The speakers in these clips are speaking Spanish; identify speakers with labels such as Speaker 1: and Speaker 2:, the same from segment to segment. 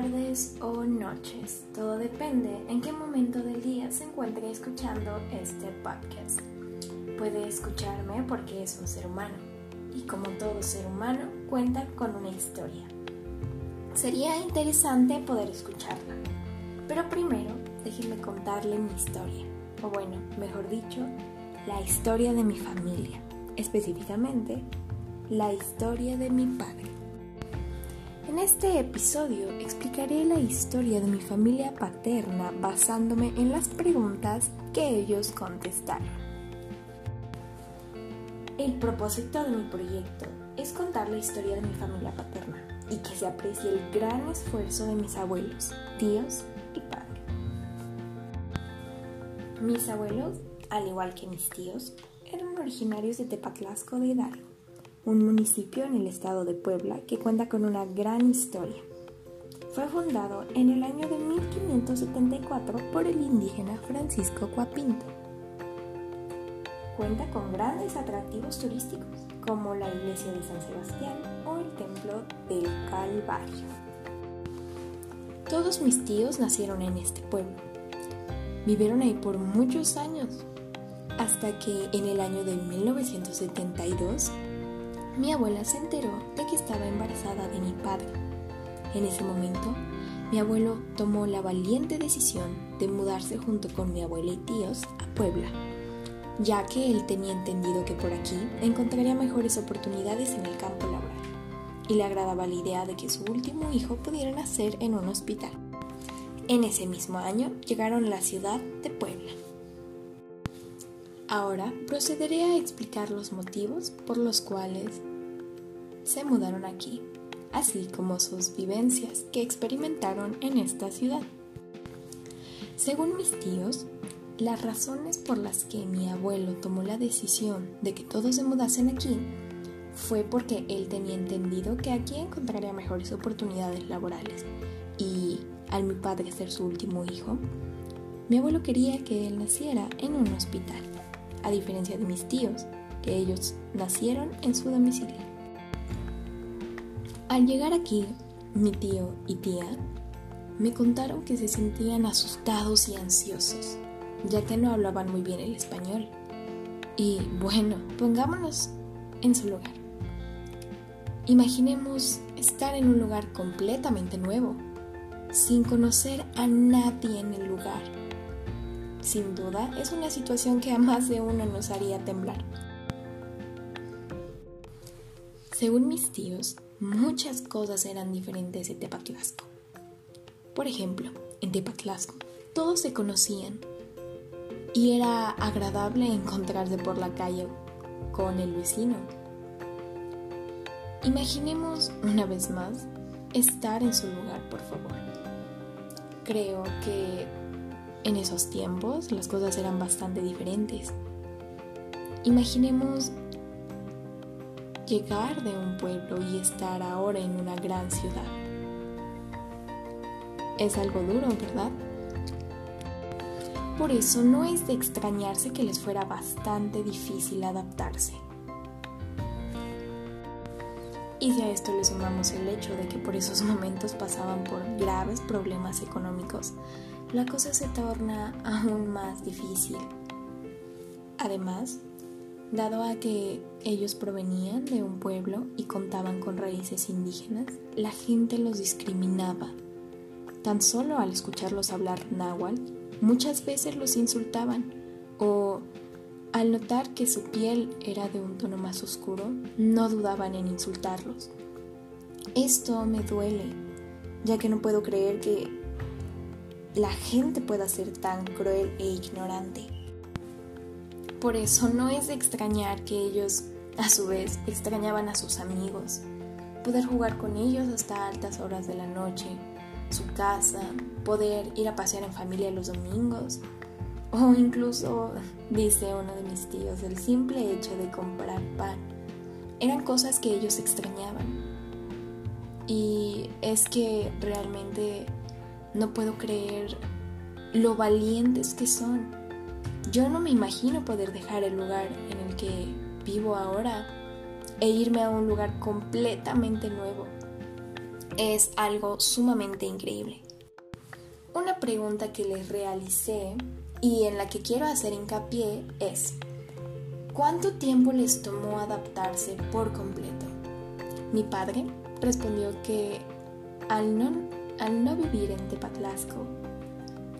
Speaker 1: tardes o noches. Todo depende en qué momento del día se encuentre escuchando este podcast. Puede escucharme porque es un ser humano y como todo ser humano cuenta con una historia. Sería interesante poder escucharla. Pero primero, déjenme contarle mi historia. O bueno, mejor dicho, la historia de mi familia. Específicamente, la historia de mi padre. En este episodio explicaré la historia de mi familia paterna basándome en las preguntas que ellos contestaron. El propósito de mi proyecto es contar la historia de mi familia paterna y que se aprecie el gran esfuerzo de mis abuelos, tíos y padres. Mis abuelos, al igual que mis tíos, eran originarios de Tepatlasco de Hidalgo un municipio en el estado de Puebla que cuenta con una gran historia. Fue fundado en el año de 1574 por el indígena Francisco Cuapinto. Cuenta con grandes atractivos turísticos como la iglesia de San Sebastián o el templo del Calvario. Todos mis tíos nacieron en este pueblo. Vivieron ahí por muchos años, hasta que en el año de 1972 mi abuela se enteró de que estaba embarazada de mi padre. En ese momento, mi abuelo tomó la valiente decisión de mudarse junto con mi abuela y tíos a Puebla, ya que él tenía entendido que por aquí encontraría mejores oportunidades en el campo laboral y le agradaba la idea de que su último hijo pudiera nacer en un hospital. En ese mismo año llegaron a la ciudad de Puebla. Ahora procederé a explicar los motivos por los cuales se mudaron aquí, así como sus vivencias que experimentaron en esta ciudad. Según mis tíos, las razones por las que mi abuelo tomó la decisión de que todos se mudasen aquí fue porque él tenía entendido que aquí encontraría mejores oportunidades laborales y al mi padre ser su último hijo, mi abuelo quería que él naciera en un hospital, a diferencia de mis tíos, que ellos nacieron en su domicilio. Al llegar aquí, mi tío y tía me contaron que se sentían asustados y ansiosos, ya que no hablaban muy bien el español. Y bueno, pongámonos en su lugar. Imaginemos estar en un lugar completamente nuevo, sin conocer a nadie en el lugar. Sin duda, es una situación que a más de uno nos haría temblar. Según mis tíos, muchas cosas eran diferentes en Tepatlasco. Por ejemplo, en Tepatlasco todos se conocían y era agradable encontrarse por la calle con el vecino. Imaginemos una vez más estar en su lugar, por favor. Creo que en esos tiempos las cosas eran bastante diferentes. Imaginemos llegar de un pueblo y estar ahora en una gran ciudad. Es algo duro, ¿verdad? Por eso no es de extrañarse que les fuera bastante difícil adaptarse. Y si a esto le sumamos el hecho de que por esos momentos pasaban por graves problemas económicos, la cosa se torna aún más difícil. Además, Dado a que ellos provenían de un pueblo y contaban con raíces indígenas, la gente los discriminaba. Tan solo al escucharlos hablar náhuatl, muchas veces los insultaban o al notar que su piel era de un tono más oscuro, no dudaban en insultarlos. Esto me duele, ya que no puedo creer que la gente pueda ser tan cruel e ignorante. Por eso no es de extrañar que ellos, a su vez, extrañaban a sus amigos, poder jugar con ellos hasta altas horas de la noche, su casa, poder ir a pasear en familia los domingos, o incluso, dice uno de mis tíos, el simple hecho de comprar pan. Eran cosas que ellos extrañaban. Y es que realmente no puedo creer lo valientes que son yo no me imagino poder dejar el lugar en el que vivo ahora e irme a un lugar completamente nuevo. es algo sumamente increíble. Una pregunta que les realicé y en la que quiero hacer hincapié es, ¿cuánto tiempo les tomó adaptarse por completo? Mi padre respondió que al no, al no vivir en Tepatlasco,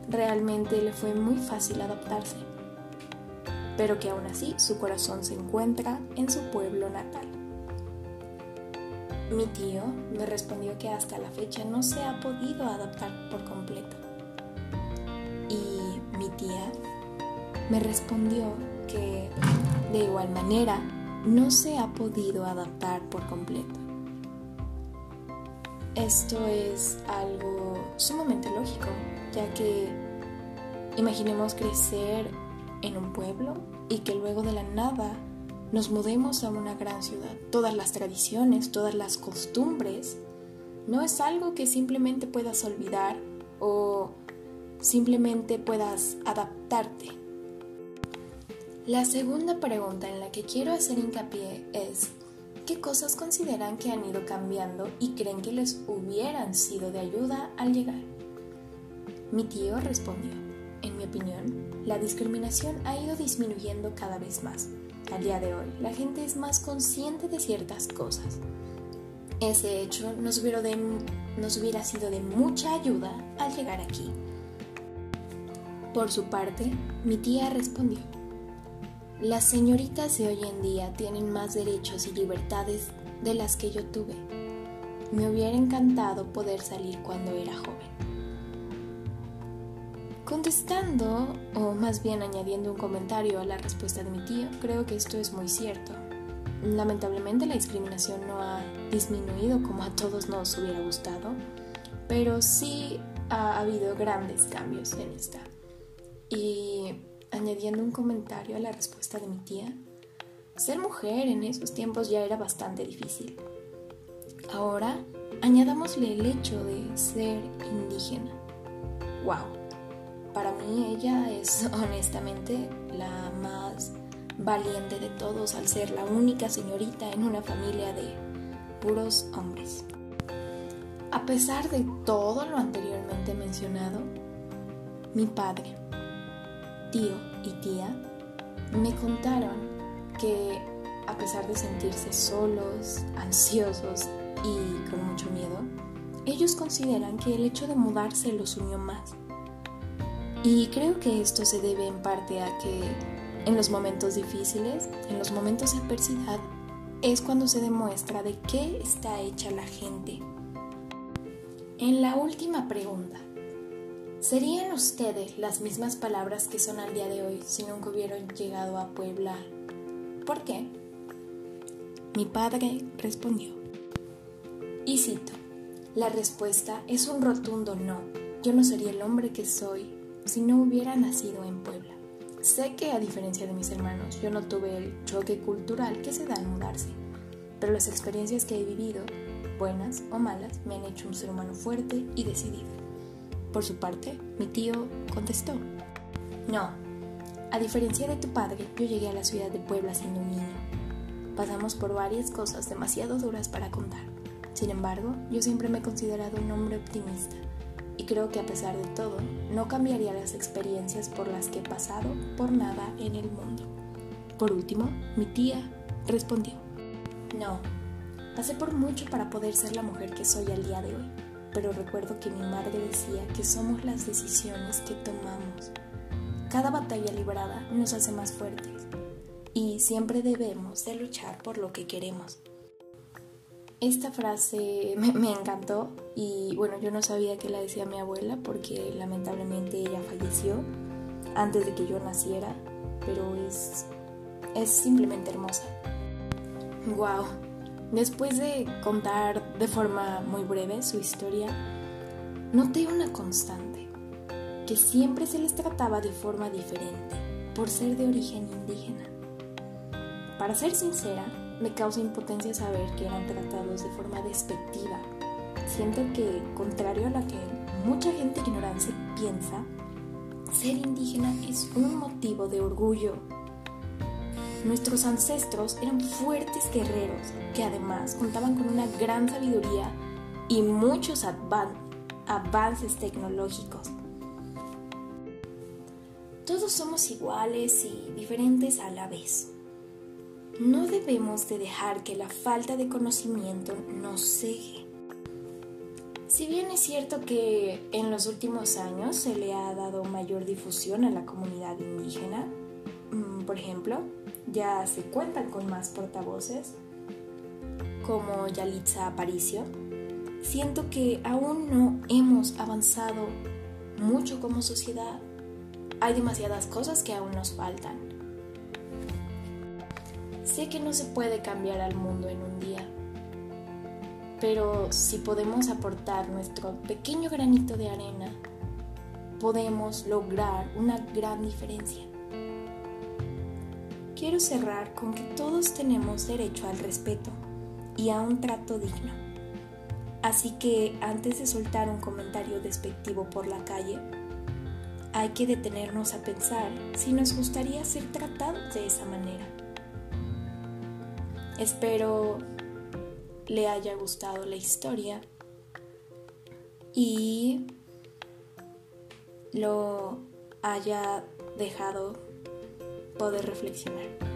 Speaker 1: realmente le fue muy fácil adaptarse, pero que aún así su corazón se encuentra en su pueblo natal. Mi tío me respondió que hasta la fecha no se ha podido adaptar por completo. Y mi tía me respondió que de igual manera no se ha podido adaptar por completo. Esto es algo sumamente lógico, ya que imaginemos crecer en un pueblo y que luego de la nada nos mudemos a una gran ciudad. Todas las tradiciones, todas las costumbres, no es algo que simplemente puedas olvidar o simplemente puedas adaptarte. La segunda pregunta en la que quiero hacer hincapié es, ¿Qué cosas consideran que han ido cambiando y creen que les hubieran sido de ayuda al llegar? Mi tío respondió, en mi opinión, la discriminación ha ido disminuyendo cada vez más. Al día de hoy, la gente es más consciente de ciertas cosas. Ese hecho nos hubiera, nos hubiera sido de mucha ayuda al llegar aquí. Por su parte, mi tía respondió, las señoritas de hoy en día tienen más derechos y libertades de las que yo tuve. Me hubiera encantado poder salir cuando era joven. Contestando, o más bien añadiendo un comentario a la respuesta de mi tío, creo que esto es muy cierto. Lamentablemente la discriminación no ha disminuido como a todos nos hubiera gustado, pero sí ha habido grandes cambios en esta. Y añadiendo un comentario a la respuesta de mi tía, ser mujer en esos tiempos ya era bastante difícil. Ahora, añadámosle el hecho de ser indígena. ¡Wow! Ella es honestamente la más valiente de todos al ser la única señorita en una familia de puros hombres. A pesar de todo lo anteriormente mencionado, mi padre, tío y tía me contaron que a pesar de sentirse solos, ansiosos y con mucho miedo, ellos consideran que el hecho de mudarse los unió más. Y creo que esto se debe en parte a que en los momentos difíciles, en los momentos de adversidad, es cuando se demuestra de qué está hecha la gente. En la última pregunta, ¿Serían ustedes las mismas palabras que son al día de hoy si nunca hubieran llegado a Puebla? ¿Por qué? Mi padre respondió. Y cito, la respuesta es un rotundo no. Yo no sería el hombre que soy si no hubiera nacido en Puebla. Sé que a diferencia de mis hermanos, yo no tuve el choque cultural que se da al mudarse, pero las experiencias que he vivido, buenas o malas, me han hecho un ser humano fuerte y decidido. Por su parte, mi tío contestó, no, a diferencia de tu padre, yo llegué a la ciudad de Puebla siendo un niño. Pasamos por varias cosas demasiado duras para contar. Sin embargo, yo siempre me he considerado un hombre optimista creo que a pesar de todo, no cambiaría las experiencias por las que he pasado por nada en el mundo. Por último, mi tía respondió, no, pasé por mucho para poder ser la mujer que soy al día de hoy pero recuerdo que mi madre decía que somos las decisiones que tomamos. Cada batalla librada nos hace más fuertes y siempre debemos de luchar por lo que queremos. Esta frase me, encantó y bueno, yo no sabía que la decía mi abuela porque lamentablemente ella falleció antes de que yo naciera, pero es, es simplemente hermosa. ¡Wow! Después de contar de forma muy breve su historia, noté una constante, que siempre se les trataba de forma diferente por ser de origen indígena. Para ser sincera, me causa impotencia saber que eran tratados de forma despectiva. Siento que, contrario a lo que mucha gente ignorante piensa, ser indígena es un motivo de orgullo Nuestros ancestros eran fuertes guerreros que además contaban con una gran sabiduría y muchos avances tecnológicos. Todos somos iguales y diferentes a la vez. No debemos de dejar que la falta de conocimiento nos cegue. Si bien es cierto que en los últimos años se le ha dado mayor difusión a la comunidad indígena, mm, por ejemplo, ya se cuentan con más portavoces, como Yalitza Aparicio, siento que aún no hemos avanzado mucho como sociedad. Hay demasiadas cosas que aún nos faltan. Sé que no se puede cambiar al mundo en un día, pero si podemos aportar nuestro pequeño granito de arena, podemos lograr una gran diferencia. Quiero cerrar con que todos tenemos derecho al respeto y a un trato digno. Así que antes de soltar un comentario despectivo por la calle, hay que detenernos a pensar si nos gustaría ser tratados de esa manera. Espero le haya gustado la historia y lo haya dejado poder reflexionar.